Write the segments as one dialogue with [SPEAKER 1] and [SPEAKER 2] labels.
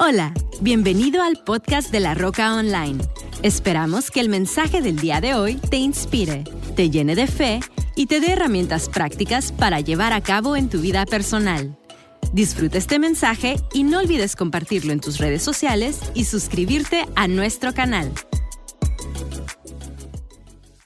[SPEAKER 1] Hola, bienvenido al podcast de La Roca Online. Esperamos que el mensaje del día de hoy te inspire, te llene de fe y te dé herramientas prácticas para llevar a cabo en tu vida personal. Disfruta este mensaje y no olvides compartirlo en tus redes sociales y suscribirte a nuestro canal.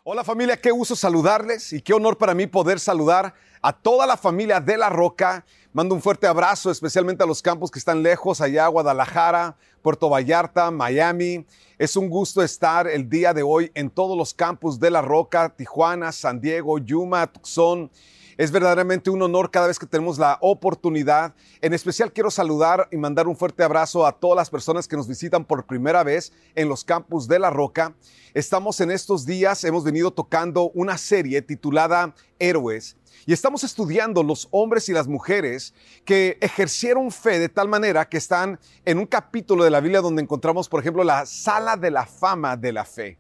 [SPEAKER 2] Hola familia, qué gusto saludarles y qué honor para mí poder saludar a toda la familia de La Roca Mando un fuerte abrazo especialmente a los campos que están lejos, allá Guadalajara, Puerto Vallarta, Miami. Es un gusto estar el día de hoy en todos los campos de La Roca, Tijuana, San Diego, Yuma, Tucson. Es verdaderamente un honor cada vez que tenemos la oportunidad. En especial quiero saludar y mandar un fuerte abrazo a todas las personas que nos visitan por primera vez en los campus de La Roca. Estamos en estos días, hemos venido tocando una serie titulada Héroes y estamos estudiando los hombres y las mujeres que ejercieron fe de tal manera que están en un capítulo de la Biblia donde encontramos, por ejemplo, la sala de la fama de la fe.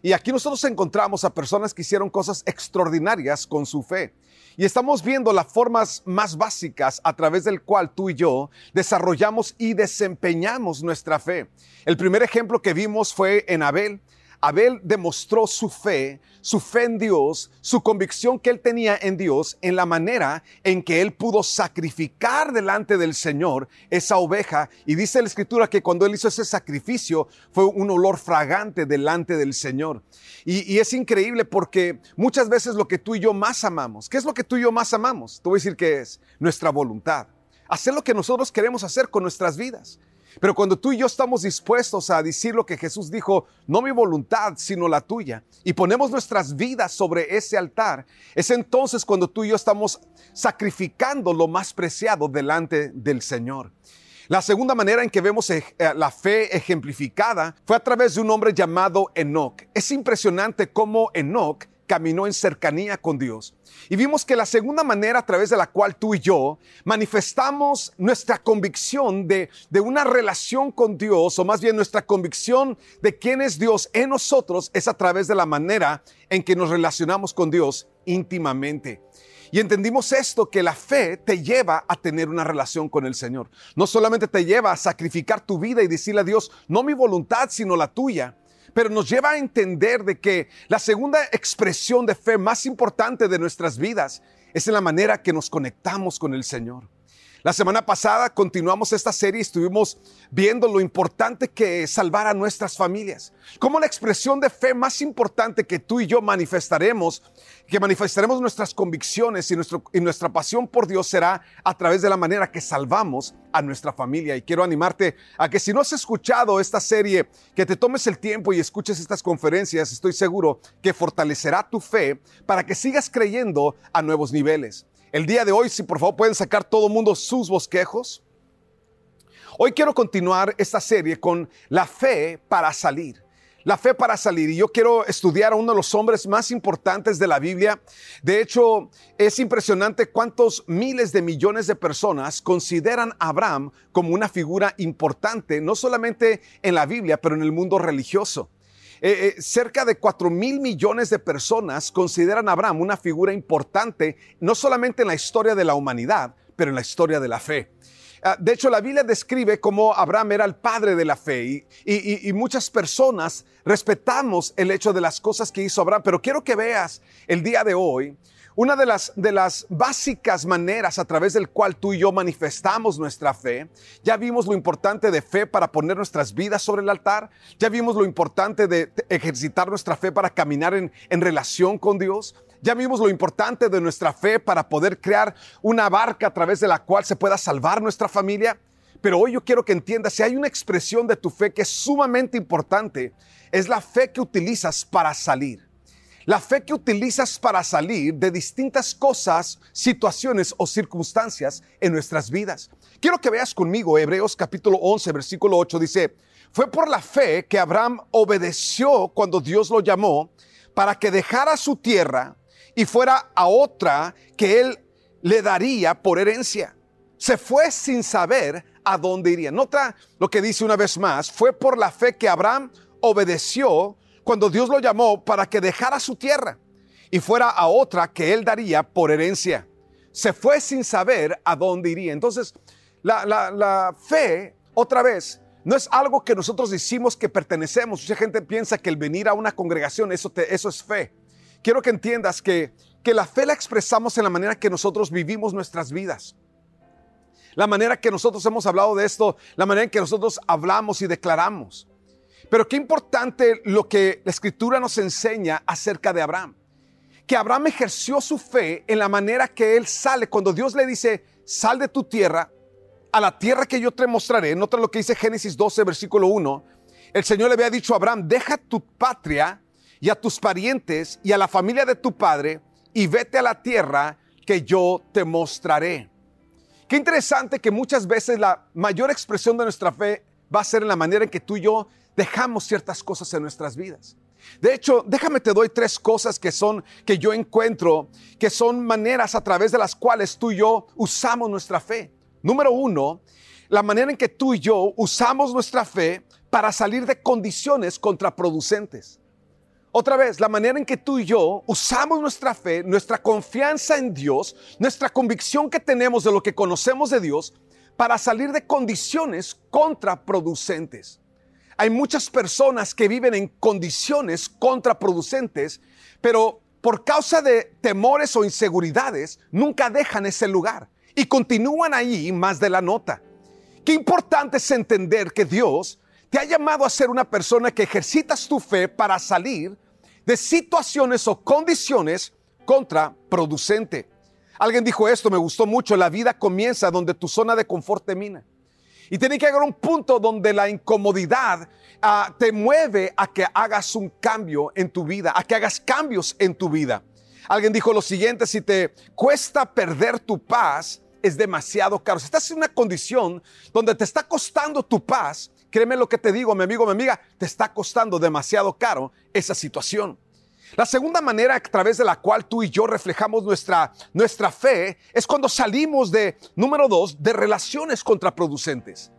[SPEAKER 2] Y aquí nosotros encontramos a personas que hicieron cosas extraordinarias con su fe. Y estamos viendo las formas más básicas a través del cual tú y yo desarrollamos y desempeñamos nuestra fe. El primer ejemplo que vimos fue en Abel. Abel demostró su fe, su fe en Dios, su convicción que él tenía en Dios en la manera en que él pudo sacrificar delante del Señor esa oveja. Y dice la escritura que cuando él hizo ese sacrificio fue un olor fragante delante del Señor. Y, es increíble porque muchas veces lo que tú y yo más amamos, ¿qué es lo que tú y yo más amamos? Te voy a decir que es nuestra voluntad. Hacer lo que nosotros queremos hacer con nuestras vidas. Pero cuando tú y yo estamos dispuestos a decir lo que Jesús dijo, no mi voluntad, sino la tuya, y ponemos nuestras vidas sobre ese altar, es entonces cuando tú y yo estamos sacrificando lo más preciado delante del Señor. La segunda manera en que vemos eh, la fe ejemplificada fue a través de un hombre llamado Enoch. Es impresionante cómo Enoch caminó en cercanía con Dios. Y vimos que la segunda manera a través de la cual tú y yo manifestamos nuestra convicción de, de una relación con Dios, o más bien nuestra convicción de quién es Dios en nosotros, es a través de la manera en que nos relacionamos con Dios íntimamente. Y entendimos esto, que la fe te lleva a tener una relación con el Señor. No solamente te lleva a sacrificar tu vida y decirle a Dios, no mi voluntad, sino la tuya pero nos lleva a entender de que la segunda expresión de fe más importante de nuestras vidas es en la manera que nos conectamos con el Señor. La semana pasada continuamos esta serie y estuvimos viendo lo importante que es salvar a nuestras familias. Como la expresión de fe más importante que tú y yo manifestaremos, que manifestaremos nuestras convicciones y, nuestro, y nuestra pasión por Dios será a través de la manera que salvamos a nuestra familia. Y quiero animarte a que si no has escuchado esta serie, que te tomes el tiempo y escuches estas conferencias. Estoy seguro que fortalecerá tu fe para que sigas creyendo a nuevos niveles. El día de hoy, si por favor pueden sacar todo el mundo sus bosquejos. Hoy quiero continuar esta serie con la fe para salir. La fe para salir. Y yo quiero estudiar a uno de los hombres más importantes de la Biblia. De hecho, es impresionante cuántos miles de millones de personas consideran a Abraham como una figura importante, no solamente en la Biblia, pero en el mundo religioso. Eh, eh, cerca de 4 mil millones de personas consideran a Abraham una figura importante, no solamente en la historia de la humanidad, pero en la historia de la fe. Ah, de hecho, la Biblia describe cómo Abraham era el padre de la fe y, muchas personas respetamos el hecho de las cosas que hizo Abraham, pero quiero que veas el día de hoy una de las, de las básicas maneras a través del cual tú y yo manifestamos nuestra fe, ya vimos lo importante de fe para poner nuestras vidas sobre el altar, ya vimos lo importante de ejercitar nuestra fe para caminar en, en relación con Dios, ya vimos lo importante de nuestra fe para poder crear una barca a través de la cual se pueda salvar nuestra familia. Pero hoy yo quiero que entiendas, si hay una expresión de tu fe que es sumamente importante, es la fe que utilizas para salir. La fe que utilizas para salir de distintas cosas, situaciones o circunstancias en nuestras vidas. Quiero que veas conmigo Hebreos capítulo 11, versículo 8 dice, fue por la fe que Abraham obedeció cuando Dios lo llamó para que dejara su tierra y fuera a otra que él le daría por herencia. Se fue sin saber a dónde iría. Nota lo que dice una vez más, fue por la fe que Abraham obedeció cuando Dios lo llamó para que dejara su tierra y fuera a otra que él daría por herencia. Se fue sin saber a dónde iría. Entonces, la, fe otra vez, no es algo que nosotros decimos que pertenecemos. Mucha gente piensa que el venir a una congregación, eso, eso es fe. Quiero que entiendas que, que la fe la expresamos en la manera que nosotros vivimos nuestras vidas. La manera que nosotros hemos hablado de esto, la manera en que nosotros hablamos y declaramos. Pero qué importante lo que la escritura nos enseña acerca de Abraham. Que Abraham ejerció su fe en la manera que él sale. Cuando Dios le dice, sal de tu tierra, a la tierra que yo te mostraré. Nota lo que dice Génesis 12, versículo 1. El Señor le había dicho a Abraham, deja tu patria y a tus parientes y a la familia de tu padre y vete a la tierra que yo te mostraré. Qué interesante que muchas veces la mayor expresión de nuestra fe va a ser en la manera en que tú y yo dejamos ciertas cosas en nuestras vidas. De hecho, déjame te doy tres cosas que son que yo encuentro que son maneras a través de las cuales tú y yo usamos nuestra fe. Número uno, la manera en que tú y yo usamos nuestra fe para salir de condiciones contraproducentes. Otra vez, la manera en que tú y yo usamos nuestra fe, nuestra confianza en Dios, nuestra convicción que tenemos de lo que conocemos de Dios, para salir de condiciones contraproducentes. Hay muchas personas que viven en condiciones contraproducentes, pero por causa de temores o inseguridades, nunca dejan ese lugar y continúan ahí más de la nota. Qué importante es entender que Dios te ha llamado a ser una persona que ejercitas tu fe para salir de situaciones o condiciones contraproducente. Alguien dijo esto, me gustó mucho, la vida comienza donde tu zona de confort termina. Y tiene que haber un punto donde la incomodidad ah, te mueve a que hagas un cambio en tu vida, a que hagas cambios en tu vida. Alguien dijo lo siguiente, si te cuesta perder tu paz, es demasiado caro. Si estás en una condición donde te está costando tu paz, créeme lo que te digo, mi amigo, mi amiga, te está costando demasiado caro esa situación. La segunda manera a través de la cual tú y yo reflejamos nuestra, nuestra fe es cuando salimos de, número dos, de relaciones contraproducentes.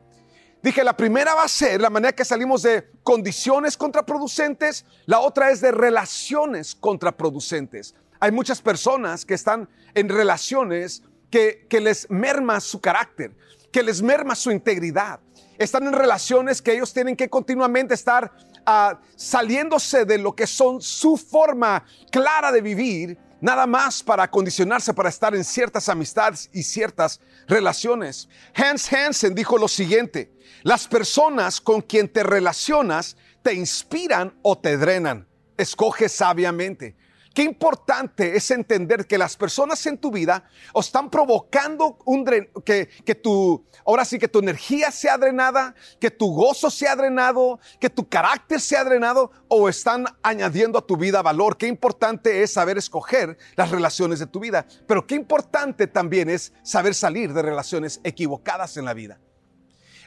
[SPEAKER 2] Dije, la primera va a ser la manera que salimos de condiciones contraproducentes, la otra es de relaciones contraproducentes. Hay muchas personas que están en relaciones que, les merma su carácter, que les merma su integridad. Están en relaciones que ellos tienen que continuamente estar ah, saliéndose de lo que son su forma clara de vivir, nada más para condicionarse para estar en ciertas amistades y ciertas relaciones. Hans Hansen dijo lo siguiente, las personas con quien te relacionas te inspiran o te drenan. Escoge sabiamente. Qué importante es entender que las personas en tu vida están provocando un que, que tu, ahora sí que tu energía sea drenada, que tu gozo sea drenado, que tu carácter sea drenado o están añadiendo a tu vida valor. Qué importante es saber escoger las relaciones de tu vida, pero qué importante también es saber salir de relaciones equivocadas en la vida.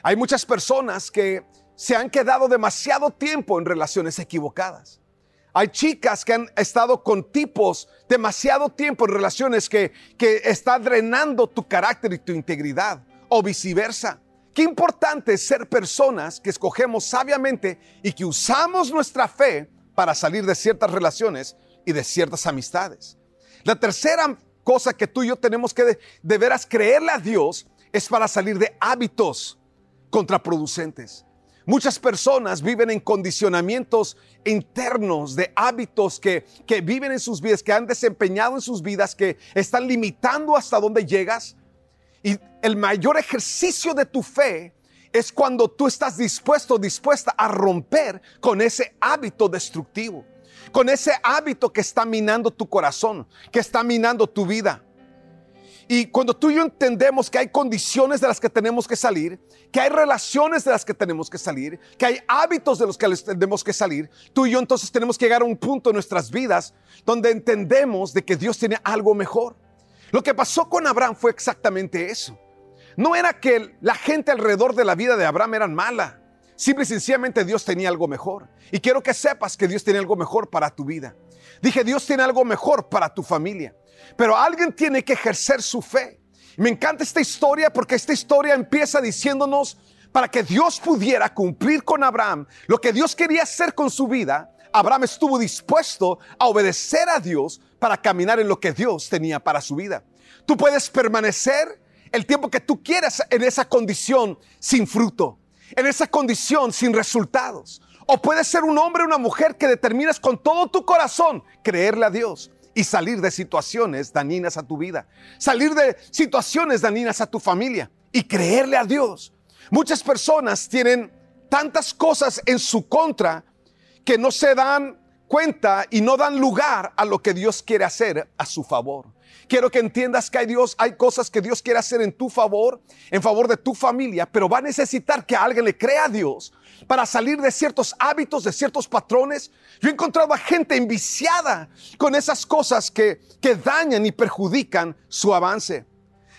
[SPEAKER 2] Hay muchas personas que se han quedado demasiado tiempo en relaciones equivocadas. Hay chicas que han estado con tipos demasiado tiempo en relaciones que, que está drenando tu carácter y tu integridad o viceversa. Qué importante es ser personas que escogemos sabiamente y que usamos nuestra fe para salir de ciertas relaciones y de ciertas amistades. La tercera cosa que tú y yo tenemos que de, de veras creerle a Dios es para salir de hábitos contraproducentes. Muchas personas viven en condicionamientos internos de hábitos que, que viven en sus vidas, que han desempeñado en sus vidas, que están limitando hasta dónde llegas. Y el mayor ejercicio de tu fe es cuando tú estás dispuesto, dispuesta a romper con ese hábito destructivo, con ese hábito que está minando tu corazón, que está minando tu vida. Y cuando tú y yo entendemos que hay condiciones de las que tenemos que salir, que hay relaciones de las que tenemos que salir, que hay hábitos de los que tenemos que salir, tú y yo entonces tenemos que llegar a un punto en nuestras vidas donde entendemos de que Dios tiene algo mejor. Lo que pasó con Abraham fue exactamente eso. No era que la gente alrededor de la vida de Abraham eran mala. Simple y sencillamente Dios tenía algo mejor. Y quiero que sepas que Dios tiene algo mejor para tu vida. Dije, Dios tiene algo mejor para tu familia. Pero alguien tiene que ejercer su fe. Me encanta esta historia porque esta historia empieza diciéndonos para que Dios pudiera cumplir con Abraham lo que Dios quería hacer con su vida. Abraham estuvo dispuesto a obedecer a Dios para caminar en lo que Dios tenía para su vida. Tú puedes permanecer el tiempo que tú quieras en esa condición sin fruto, en esa condición sin resultados. O puedes ser un hombre o una mujer que determinas con todo tu corazón creerle a Dios y salir de situaciones dañinas a tu vida, salir de situaciones dañinas a tu familia y creerle a Dios. Muchas personas tienen tantas cosas en su contra que no se dan cuenta y no dan lugar a lo que Dios quiere hacer a su favor. Quiero que entiendas que hay Dios, hay cosas que Dios quiere hacer en tu favor, en favor de tu familia, pero va a necesitar que alguien le crea a Dios para salir de ciertos hábitos, de ciertos patrones. Yo he encontrado a gente enviciada con esas cosas que, que dañan y perjudican su avance.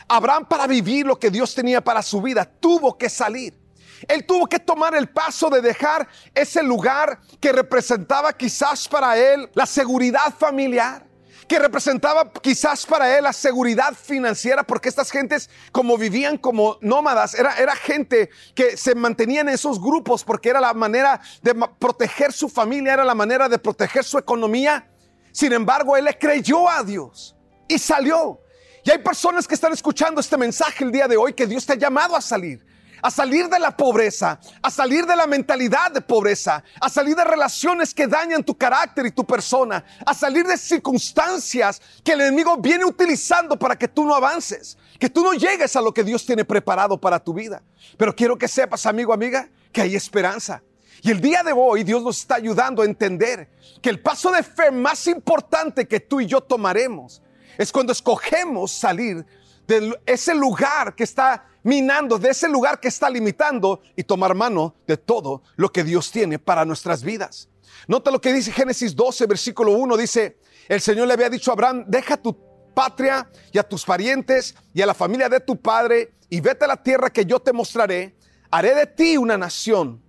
[SPEAKER 2] Abraham para vivir lo que Dios tenía para su vida tuvo que salir. Él tuvo que tomar el paso de dejar ese lugar que representaba quizás para él la seguridad familiar que representaba quizás para él la seguridad financiera, porque estas gentes, como vivían como nómadas, era, era gente que se mantenían en esos grupos porque era la manera de proteger su familia, era la manera de proteger su economía. Sin embargo, él le creyó a Dios y salió. Y hay personas que están escuchando este mensaje el día de hoy que Dios te ha llamado a salir a salir de la pobreza, a salir de la mentalidad de pobreza, a salir de relaciones que dañan tu carácter y tu persona, a salir de circunstancias que el enemigo viene utilizando para que tú no avances, que tú no llegues a lo que Dios tiene preparado para tu vida. Pero quiero que sepas, amigo, amiga, que hay esperanza. Y el día de hoy Dios nos está ayudando a entender que el paso de fe más importante que tú y yo tomaremos es cuando escogemos salir de ese lugar que está minando, de ese lugar que está limitando y tomar mano de todo lo que Dios tiene para nuestras vidas. Nota lo que dice Génesis 12, versículo 1, dice, el Señor le había dicho a Abraham, deja tu patria y a tus parientes y a la familia de tu padre y vete a la tierra que yo te mostraré, haré de ti una nación,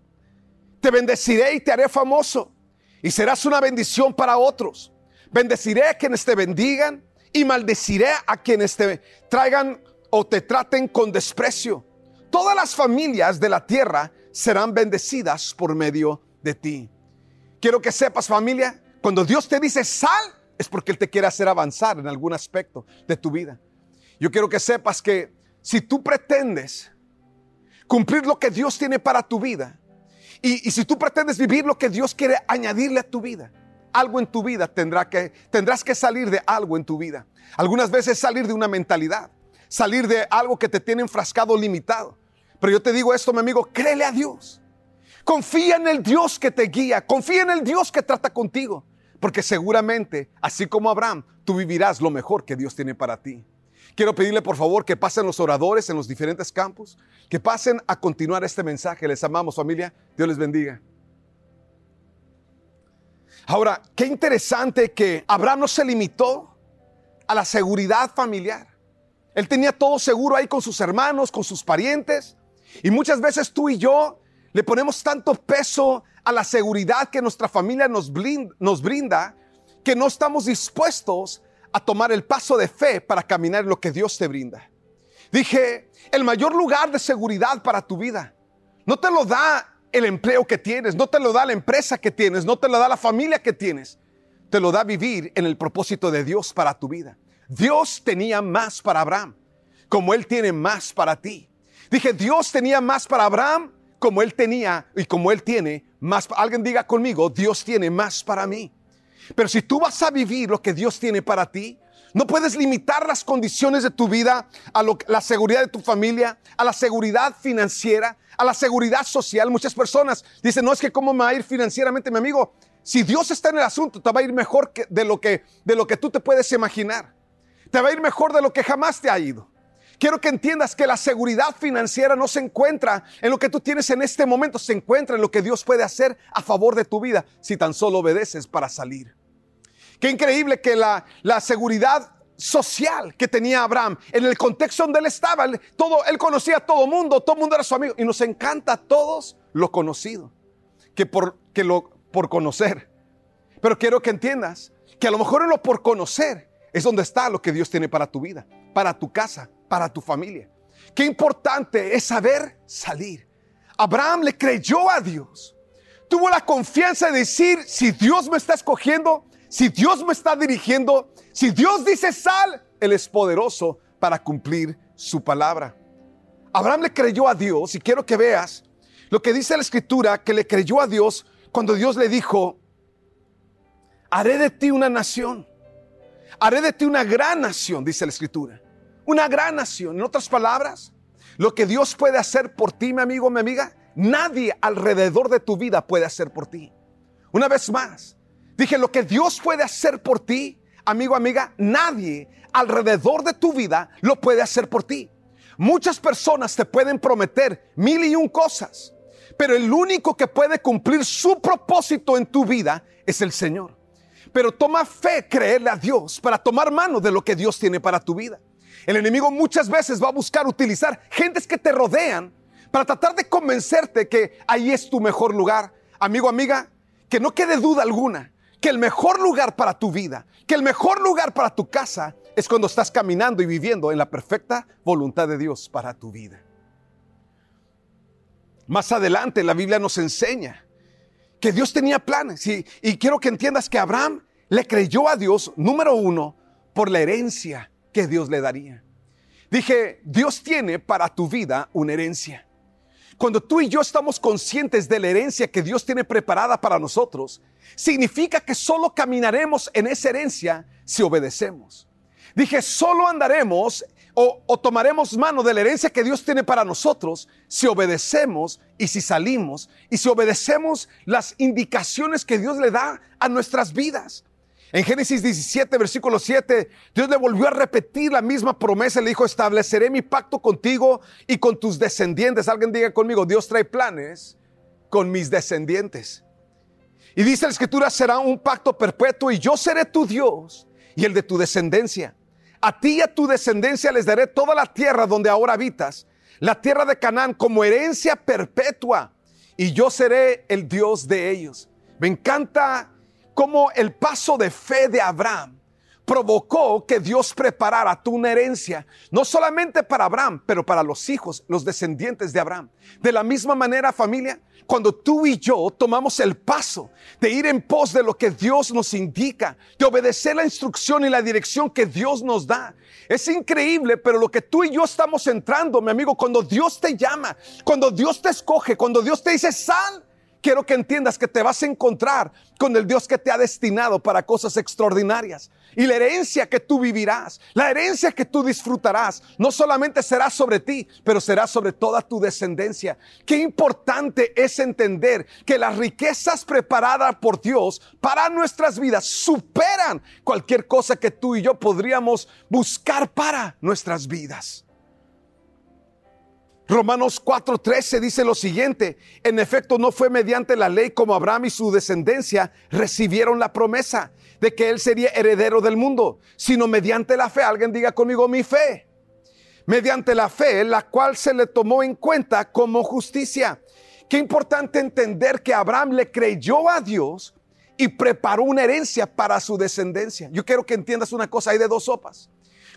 [SPEAKER 2] te bendeciré y te haré famoso y serás una bendición para otros. Bendeciré a quienes te bendigan y maldeciré a quienes te traigan o te traten con desprecio. Todas las familias de la tierra serán bendecidas por medio de ti. Quiero que sepas familia, cuando Dios te dice sal, es porque Él te quiere hacer avanzar en algún aspecto de tu vida. Yo quiero que sepas que si tú pretendes cumplir lo que Dios tiene para tu vida, y, si tú pretendes vivir lo que Dios quiere añadirle a tu vida, algo en tu vida tendrá que, tendrás que salir de algo en tu vida. Algunas veces salir de una mentalidad, salir de algo que te tiene enfrascado limitado. Pero yo te digo esto, mi amigo, créele a Dios. Confía en el Dios que te guía, confía en el Dios que trata contigo, porque seguramente, así como Abraham, tú vivirás lo mejor que Dios tiene para ti. Quiero pedirle por favor que pasen los oradores en los diferentes campos, que pasen a continuar este mensaje. Les amamos familia, Dios les bendiga. Ahora, qué interesante que Abraham no se limitó a la seguridad familiar. Él tenía todo seguro ahí con sus hermanos, con sus parientes. Y muchas veces tú y yo le ponemos tanto peso a la seguridad que nuestra familia nos, brinda que no estamos dispuestos a tomar el paso de fe para caminar en lo que Dios te brinda. Dije, el mayor lugar de seguridad para tu vida no te lo da el empleo que tienes, no te lo da la empresa que tienes, no te lo da la familia que tienes. Te lo da vivir en el propósito de Dios para tu vida. Dios tenía más para Abraham, como Él tiene más para ti. Dije, Dios tenía más para Abraham, como Él tenía y como Él tiene más. Alguien diga conmigo, Dios tiene más para mí. Pero si tú vas a vivir lo que Dios tiene para ti, no puedes limitar las condiciones de tu vida a la seguridad de tu familia, a la seguridad financiera, a la seguridad social. Muchas personas dicen, no es que cómo me va a ir financieramente, mi amigo. Si Dios está en el asunto, te va a ir mejor de, lo que, de lo que tú te puedes imaginar. Te va a ir mejor de lo que jamás te ha ido. Quiero que entiendas que la seguridad financiera no se encuentra en lo que tú tienes en este momento, se encuentra en lo que Dios puede hacer a favor de tu vida si tan solo obedeces para salir. Qué increíble que la, la seguridad social que tenía Abraham, en el contexto donde él estaba, todo, él conocía a todo mundo, todo mundo era su amigo y nos encanta a todos lo conocido, que por, que lo, por conocer. Pero quiero que entiendas que a lo mejor en lo por conocer es donde está lo que Dios tiene para tu vida, para tu casa, para tu familia. Qué importante es saber salir. Abraham le creyó a Dios. Tuvo la confianza de decir, si Dios me está escogiendo, si Dios me está dirigiendo, si Dios dice sal, Él es poderoso para cumplir su palabra. Abraham le creyó a Dios y quiero que veas lo que dice la escritura, que le creyó a Dios cuando Dios le dijo, haré de ti una nación, haré de ti una gran nación, dice la escritura, una gran nación. En otras palabras, lo que Dios puede hacer por ti, mi amigo, mi amiga, nadie alrededor de tu vida puede hacer por ti. Una vez más, dije, lo que Dios puede hacer por ti, amigo, amiga, nadie alrededor de tu vida lo puede hacer por ti. Muchas personas te pueden prometer mil y un cosas, pero el único que puede cumplir su propósito en tu vida es el Señor. Pero toma fe creerle a Dios para tomar mano de lo que Dios tiene para tu vida. El enemigo muchas veces va a buscar utilizar gentes que te rodean para tratar de convencerte que ahí es tu mejor lugar. Amigo, amiga, que no quede duda alguna que el mejor lugar para tu vida, que el mejor lugar para tu casa es cuando estás caminando y viviendo en la perfecta voluntad de Dios para tu vida. Más adelante la Biblia nos enseña que Dios tenía planes y, y quiero que entiendas que Abraham le creyó a Dios, número uno, por la herencia que Dios le daría. Dije, Dios tiene para tu vida una herencia. Cuando tú y yo estamos conscientes de la herencia que Dios tiene preparada para nosotros, significa que solo caminaremos en esa herencia si obedecemos. Dije, solo andaremos o, o, tomaremos mano de la herencia que Dios tiene para nosotros si obedecemos y si salimos y si obedecemos las indicaciones que Dios le da a nuestras vidas. En Génesis 17, versículo 7, Dios le volvió a repetir la misma promesa. Le dijo, estableceré mi pacto contigo y con tus descendientes. Alguien diga conmigo, Dios trae planes con mis descendientes. Y dice la escritura, será un pacto perpetuo y yo seré tu Dios y el de tu descendencia. A ti y a tu descendencia les daré toda la tierra donde ahora habitas, la tierra de Canaán como herencia perpetua y yo seré el Dios de ellos. Me encanta cómo el paso de fe de Abraham provocó que Dios preparara tu una herencia, no solamente para Abraham, pero para los hijos, los descendientes de Abraham. De la misma manera, familia, cuando tú y yo tomamos el paso de ir en pos de lo que Dios nos indica, de obedecer la instrucción y la dirección que Dios nos da, es increíble, pero lo que tú y yo estamos entrando, mi amigo, cuando Dios te llama, cuando Dios te escoge, cuando Dios te dice, sal, quiero que entiendas que te vas a encontrar con el Dios que te ha destinado para cosas extraordinarias. Y la herencia que tú vivirás, la herencia que tú disfrutarás, no solamente será sobre ti, pero será sobre toda tu descendencia. Qué importante es entender que las riquezas preparadas por Dios para nuestras vidas superan cualquier cosa que tú y yo podríamos buscar para nuestras vidas. Romanos 4:13 dice lo siguiente, en efecto no fue mediante la ley como Abraham y su descendencia recibieron la promesa de que él sería heredero del mundo, sino mediante la fe, alguien diga conmigo mi fe, mediante la fe, la cual se le tomó en cuenta como justicia. Qué importante entender que Abraham le creyó a Dios y preparó una herencia para su descendencia. Yo quiero que entiendas una cosa, hay de dos sopas.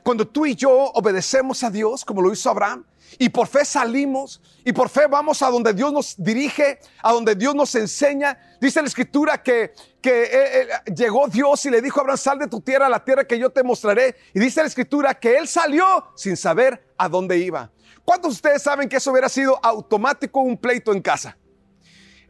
[SPEAKER 2] Cuando tú y yo obedecemos a Dios, como lo hizo Abraham, y por fe salimos y por fe vamos a donde Dios nos dirige, a donde Dios nos enseña. Dice la escritura que, que eh, eh, llegó Dios y le dijo a Abraham, sal de tu tierra a la tierra que yo te mostraré. Y dice la escritura que él salió sin saber a dónde iba. ¿Cuántos de ustedes saben que eso hubiera sido automático un pleito en casa?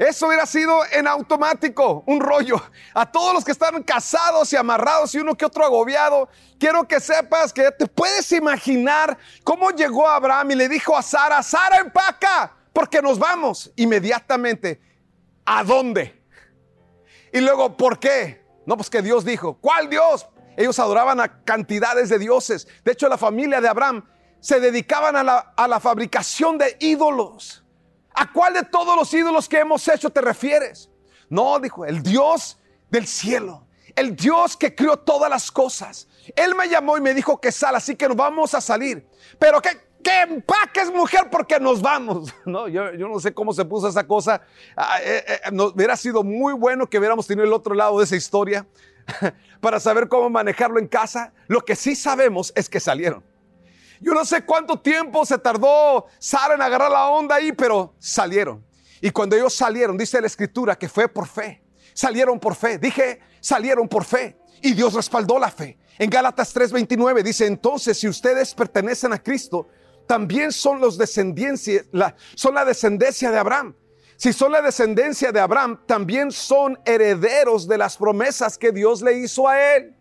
[SPEAKER 2] Eso hubiera sido en automático, un rollo. A todos los que están casados y amarrados y uno que otro agobiado, quiero que sepas que te puedes imaginar cómo llegó Abraham y le dijo a Sara, Sara empaca, porque nos vamos inmediatamente. ¿A dónde? Y luego, ¿por qué? No, pues que Dios dijo, ¿cuál Dios? Ellos adoraban a cantidades de dioses. De hecho, la familia de Abraham se dedicaban a la, a la fabricación de ídolos. ¿A cuál de todos los ídolos que hemos hecho te refieres? No, dijo, el Dios del cielo, el Dios que creó todas las cosas. Él me llamó y me dijo que sal, así que nos vamos a salir. Pero que, que empaques, mujer, porque nos vamos. No, yo, yo no sé cómo se puso esa cosa. Ah, eh, eh, nos, hubiera sido muy bueno que hubiéramos tenido el otro lado de esa historia para saber cómo manejarlo en casa. Lo que sí sabemos es que salieron. Yo no sé cuánto tiempo se tardó Sara en agarrar la onda ahí, pero salieron. Y cuando ellos salieron, dice la escritura que fue por fe. Salieron por fe. Dije, salieron por fe. Y Dios respaldó la fe. En Gálatas 3:29 dice, entonces si ustedes pertenecen a Cristo, también son los descendencia, la, son la descendencia de Abraham. Si son la descendencia de Abraham, también son herederos de las promesas que Dios le hizo a él.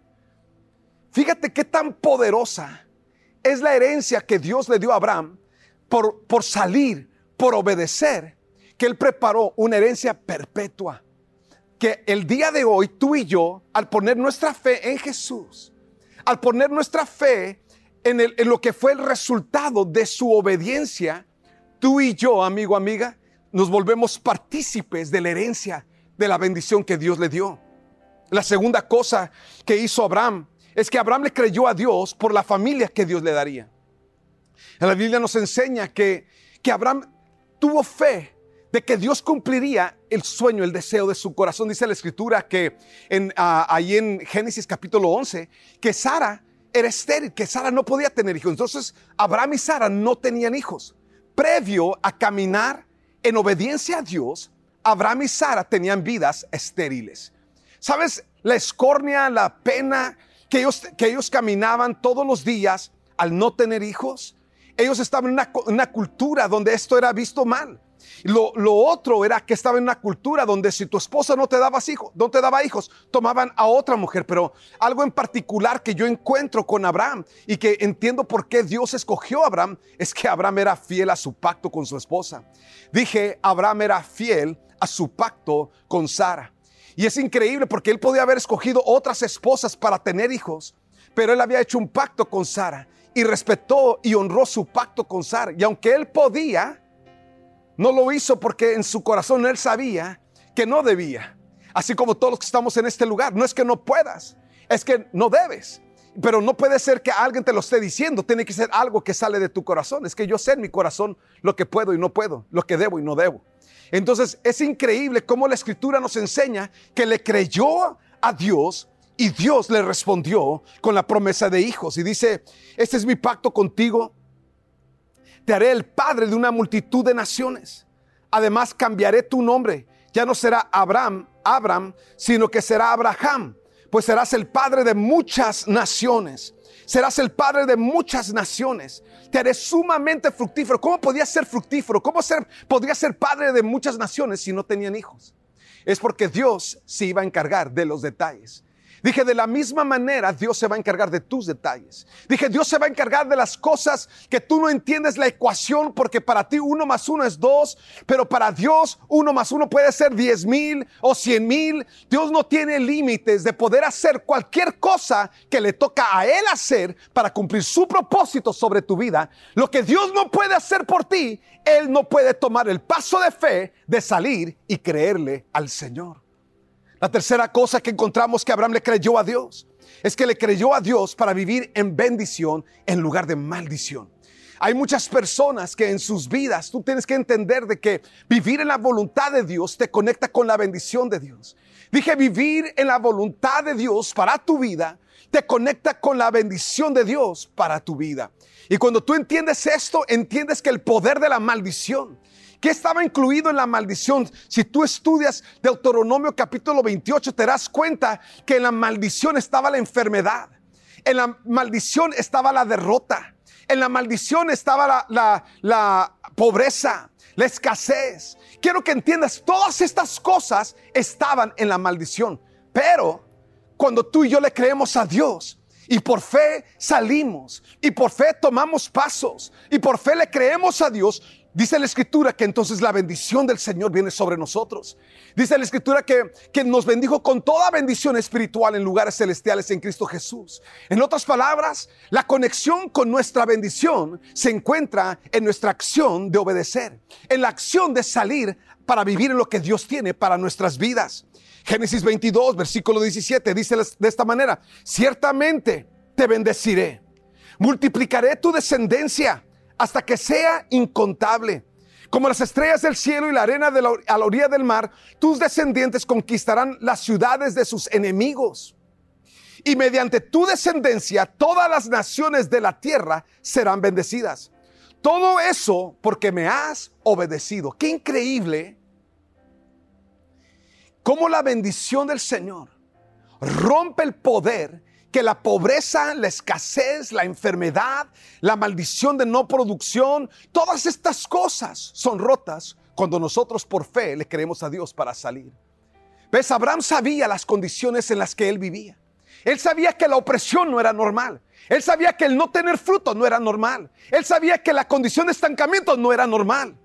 [SPEAKER 2] Fíjate qué tan poderosa es la herencia que Dios le dio a Abraham por, por salir, por obedecer, que él preparó una herencia perpetua. Que el día de hoy tú y yo, al poner nuestra fe en Jesús, al poner nuestra fe en, en lo que fue el resultado de su obediencia, tú y yo, amigo, amiga, nos volvemos partícipes de la herencia, de la bendición que Dios le dio. La segunda cosa que hizo Abraham es que Abraham le creyó a Dios por la familia que Dios le daría. En la Biblia nos enseña que, que Abraham tuvo fe de que Dios cumpliría el sueño, el deseo de su corazón. Dice la escritura que en, ahí en Génesis capítulo 11, que Sara era estéril, que Sara no podía tener hijos. Entonces Abraham y Sara no tenían hijos. Previo a caminar en obediencia a Dios, Abraham y Sara tenían vidas estériles. ¿Sabes? La escornia, la pena que ellos, que ellos caminaban todos los días al no tener hijos. Ellos estaban en una, cultura donde esto era visto mal. Lo, lo, otro era que estaba en una cultura donde si tu esposa no te no te daba hijos, tomaban a otra mujer. Pero algo en particular que yo encuentro con Abraham y que entiendo por qué Dios escogió a Abraham es que Abraham era fiel a su pacto con su esposa. Dije, Abraham era fiel a su pacto con Sara. Y es increíble porque él podía haber escogido otras esposas para tener hijos, pero él había hecho un pacto con Sara y respetó y honró su pacto con Sara. Y aunque él podía, no lo hizo porque en su corazón él sabía que no debía. Así como todos los que estamos en este lugar, no es que no puedas, es que no debes. Pero no puede ser que alguien te lo esté diciendo, tiene que ser algo que sale de tu corazón. Es que yo sé en mi corazón lo que puedo y no puedo, lo que debo y no debo. Entonces es increíble cómo la escritura nos enseña que le creyó a Dios y Dios le respondió con la promesa de hijos. Y dice, este es mi pacto contigo. Te haré el padre de una multitud de naciones. Además cambiaré tu nombre. Ya no será Abraham, Abraham, sino que será Abraham pues serás el padre de muchas naciones. Serás el padre de muchas naciones. Te haré sumamente fructífero. ¿Cómo podía ser fructífero? ¿Cómo ser, podría ser padre de muchas naciones si no tenían hijos? Es porque Dios se iba a encargar de los detalles. Dije, de la misma manera Dios se va a encargar de tus detalles. Dije, Dios se va a encargar de las cosas que tú no entiendes la ecuación porque para ti uno más uno es dos, pero para Dios uno más uno puede ser diez mil o cien mil. Dios no tiene límites de poder hacer cualquier cosa que le toca a Él hacer para cumplir su propósito sobre tu vida. Lo que Dios no puede hacer por ti, Él no puede tomar el paso de fe de salir y creerle al Señor. La tercera cosa que encontramos que Abraham le creyó a Dios es que le creyó a Dios para vivir en bendición en lugar de maldición. Hay muchas personas que en sus vidas tú tienes que entender de que vivir en la voluntad de Dios te conecta con la bendición de Dios. Dije vivir en la voluntad de Dios para tu vida te conecta con la bendición de Dios para tu vida. Y cuando tú entiendes esto, entiendes que el poder de la maldición ¿Qué estaba incluido en la maldición? Si tú estudias Deuteronomio capítulo 28, te das cuenta que en la maldición estaba la enfermedad. En la maldición estaba la derrota. En la maldición estaba la, la pobreza, la escasez. Quiero que entiendas, todas estas cosas estaban en la maldición. Pero cuando tú y yo le creemos a Dios, y por fe salimos. Y por fe tomamos pasos. Y por fe le creemos a Dios. Dice la escritura que entonces la bendición del Señor viene sobre nosotros. Dice la escritura que, que nos bendijo con toda bendición espiritual en lugares celestiales en Cristo Jesús. En otras palabras, la conexión con nuestra bendición se encuentra en nuestra acción de obedecer, en la acción de salir para vivir en lo que Dios tiene para nuestras vidas. Génesis 22, versículo 17, dice de esta manera, ciertamente te bendeciré, multiplicaré tu descendencia hasta que sea incontable. Como las estrellas del cielo y la arena de a la orilla del mar, tus descendientes conquistarán las ciudades de sus enemigos. Y mediante tu descendencia, todas las naciones de la tierra serán bendecidas. Todo eso porque me has obedecido. Qué increíble cómo la bendición del Señor rompe el poder que la pobreza, la escasez, la enfermedad, la maldición de no producción, todas estas cosas son rotas cuando nosotros por fe le creemos a Dios para salir. ¿Ves? Abraham sabía las condiciones en las que él vivía. Él sabía que la opresión no era normal. Él sabía que el no tener fruto no era normal. Él sabía que la condición de estancamiento no era normal.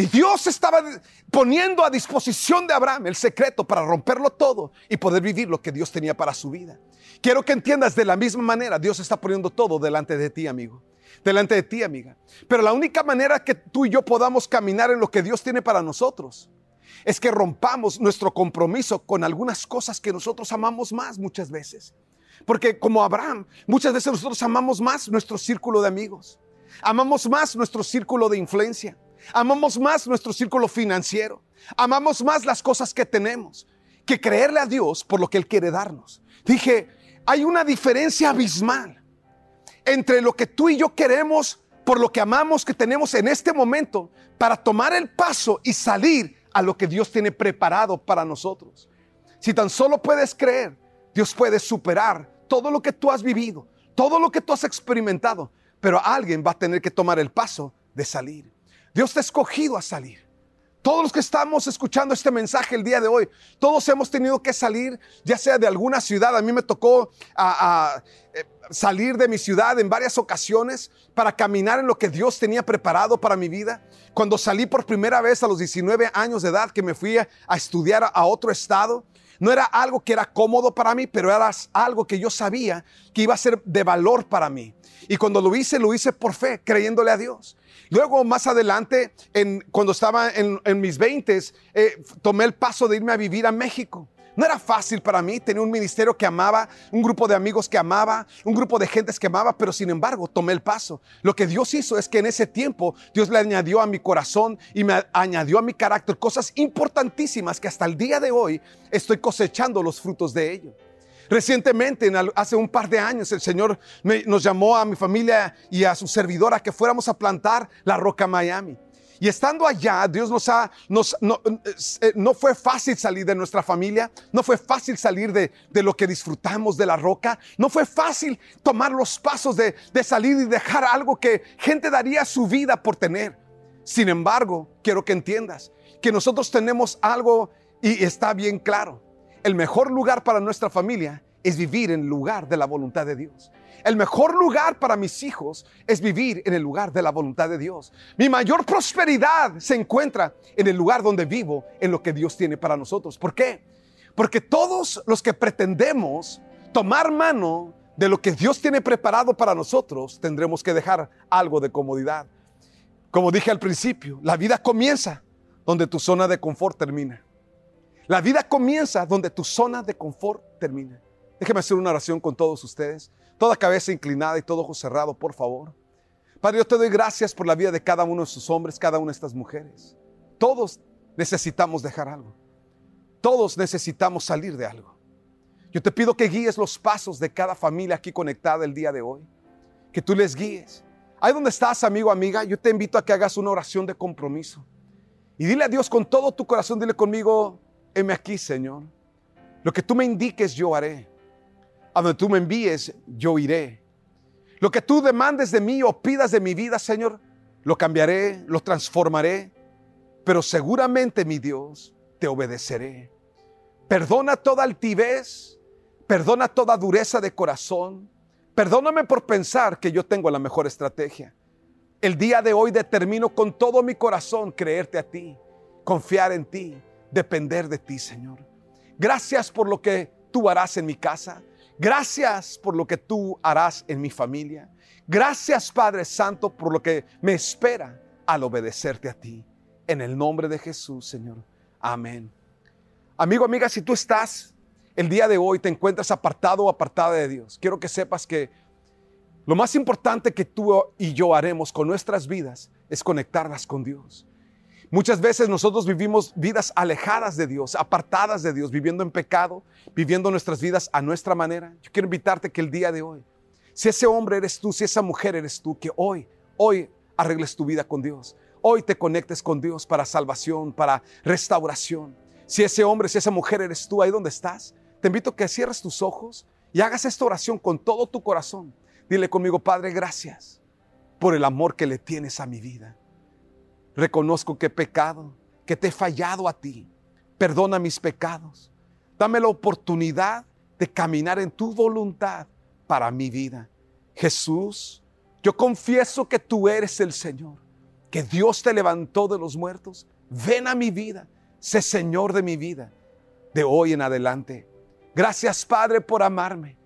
[SPEAKER 2] Y Dios estaba poniendo a disposición de Abraham el secreto para romperlo todo y poder vivir lo que Dios tenía para su vida. Quiero que entiendas de la misma manera, Dios está poniendo todo delante de ti, amigo. Delante de ti, amiga. Pero la única manera que tú y yo podamos caminar en lo que Dios tiene para nosotros es que rompamos nuestro compromiso con algunas cosas que nosotros amamos más muchas veces. Porque como Abraham, muchas veces nosotros amamos más nuestro círculo de amigos. Amamos más nuestro círculo de influencia. Amamos más nuestro círculo financiero. Amamos más las cosas que tenemos que creerle a Dios por lo que Él quiere darnos. Dije, hay una diferencia abismal entre lo que tú y yo queremos por lo que amamos que tenemos en este momento para tomar el paso y salir a lo que Dios tiene preparado para nosotros. Si tan solo puedes creer, Dios puede superar todo lo que tú has vivido, todo lo que tú has experimentado, pero alguien va a tener que tomar el paso de salir. Dios te ha escogido a salir. Todos los que estamos escuchando este mensaje el día de hoy, todos hemos tenido que salir, ya sea de alguna ciudad. A mí me tocó eh, salir de mi ciudad en varias ocasiones para caminar en lo que Dios tenía preparado para mi vida. Cuando salí por primera vez a los 19 años de edad, que me fui a estudiar a otro estado, no era algo que era cómodo para mí, pero era algo que yo sabía que iba a ser de valor para mí. Y cuando lo hice, lo hice por fe, creyéndole a Dios. Luego, más adelante, cuando estaba en, mis 20, eh, tomé el paso de irme a vivir a México. No era fácil para mí tener un ministerio que amaba, un grupo de amigos que amaba, un grupo de gentes que amaba, pero sin embargo tomé el paso. Lo que Dios hizo es que en ese tiempo Dios le añadió a mi corazón y me añadió a mi carácter cosas importantísimas que hasta el día de hoy estoy cosechando los frutos de ello. Recientemente, hace un par de años, el Señor nos llamó a mi familia y a su servidora que fuéramos a plantar la Roca Miami. Y estando allá, Dios nos ha, nos, no, eh, no, fue fácil salir de nuestra familia, no fue fácil salir de, de, lo que disfrutamos de la roca, no fue fácil tomar los pasos de, de salir y dejar algo que gente daría su vida por tener. Sin embargo, quiero que entiendas que nosotros tenemos algo y está bien claro el mejor lugar para nuestra familia es vivir en lugar de la voluntad de Dios. El mejor lugar para mis hijos es vivir en el lugar de la voluntad de Dios. Mi mayor prosperidad se encuentra en el lugar donde vivo, en lo que Dios tiene para nosotros. ¿Por qué? Porque todos los que pretendemos tomar mano de lo que Dios tiene preparado para nosotros, tendremos que dejar algo de comodidad. Como dije al principio, la vida comienza donde tu zona de confort termina. La vida comienza donde tu zona de confort termina. Déjeme hacer una oración con todos ustedes. Toda cabeza inclinada y todo ojo cerrado, por favor. Padre, yo te doy gracias por la vida de cada uno de estos hombres, cada una de estas mujeres. Todos necesitamos dejar algo. Todos necesitamos salir de algo. Yo te pido que guíes los pasos de cada familia aquí conectada el día de hoy. Que tú les guíes. Ahí donde estás, amigo, amiga, yo te invito a que hagas una oración de compromiso. Y dile a Dios con todo tu corazón, dile conmigo, heme aquí, Señor. Lo que tú me indiques, yo haré. A donde tú me envíes, yo iré. Lo que tú demandes de mí o pidas de mi vida, Señor, lo cambiaré, lo transformaré. Pero seguramente, mi Dios, te obedeceré. Perdona toda altivez, perdona toda dureza de corazón. Perdóname por pensar que yo tengo la mejor estrategia. El día de hoy determino con todo mi corazón creerte a ti, confiar en ti depender de ti, Señor. Gracias por lo que tú harás en mi casa. Gracias por lo que tú harás en mi familia. Gracias, Padre Santo, por lo que me espera al obedecerte a ti. En el nombre de Jesús, Señor. Amén. Amigo, amiga, si tú estás el día de hoy, te encuentras apartado o apartada de Dios, quiero que sepas que lo más importante que tú y yo haremos con nuestras vidas es conectarlas con Dios. Muchas veces nosotros vivimos vidas alejadas de Dios, apartadas de Dios, viviendo en pecado, viviendo nuestras vidas a nuestra manera. Yo quiero invitarte que el día de hoy, si ese hombre eres tú, si esa mujer eres tú, que hoy, hoy arregles tu vida con Dios. Hoy te conectes con Dios para salvación, para restauración. Si ese hombre, si esa mujer eres tú, ahí donde estás, te invito a que cierres tus ojos y hagas esta oración con todo tu corazón. Dile conmigo, Padre, gracias por el amor que le tienes a mi vida. Reconozco que he pecado, que te he fallado a ti. Perdona mis pecados. Dame la oportunidad de caminar en tu voluntad para mi vida. Jesús, yo confieso que tú eres el Señor, que Dios te levantó de los muertos. Ven a mi vida, sé Señor de mi vida, de hoy en adelante. Gracias Padre por amarme.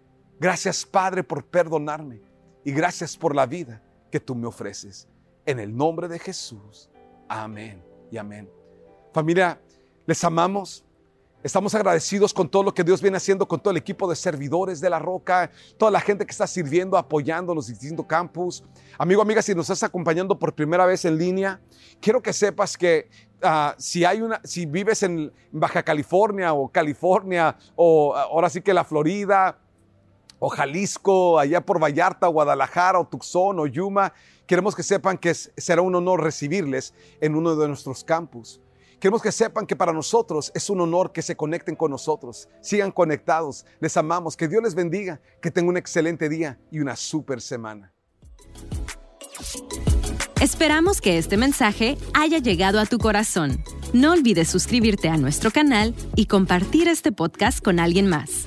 [SPEAKER 2] Gracias Padre por perdonarme. Y gracias por la vida que tú me ofreces. En el nombre de Jesús. Amén y amén. Familia, les amamos. Estamos agradecidos con todo lo que Dios viene haciendo, con todo el equipo de servidores de la Roca, toda la gente que está sirviendo, apoyando los distintos campus. Amigo, amiga, si nos estás acompañando por primera vez en línea, quiero que sepas que ah, si, hay una, si vives en Baja California o California o ahora sí que la Florida o Jalisco, allá por Vallarta, Guadalajara o Tucson o Yuma, queremos que sepan que será un honor recibirles en uno de nuestros campus. Queremos que sepan que para nosotros es un honor que se conecten con nosotros. Sigan conectados. Les amamos. Que Dios les bendiga. Que tengan un excelente día y una super semana.
[SPEAKER 1] Esperamos que este mensaje haya llegado a tu corazón. No olvides suscribirte a nuestro canal y compartir este podcast con alguien más.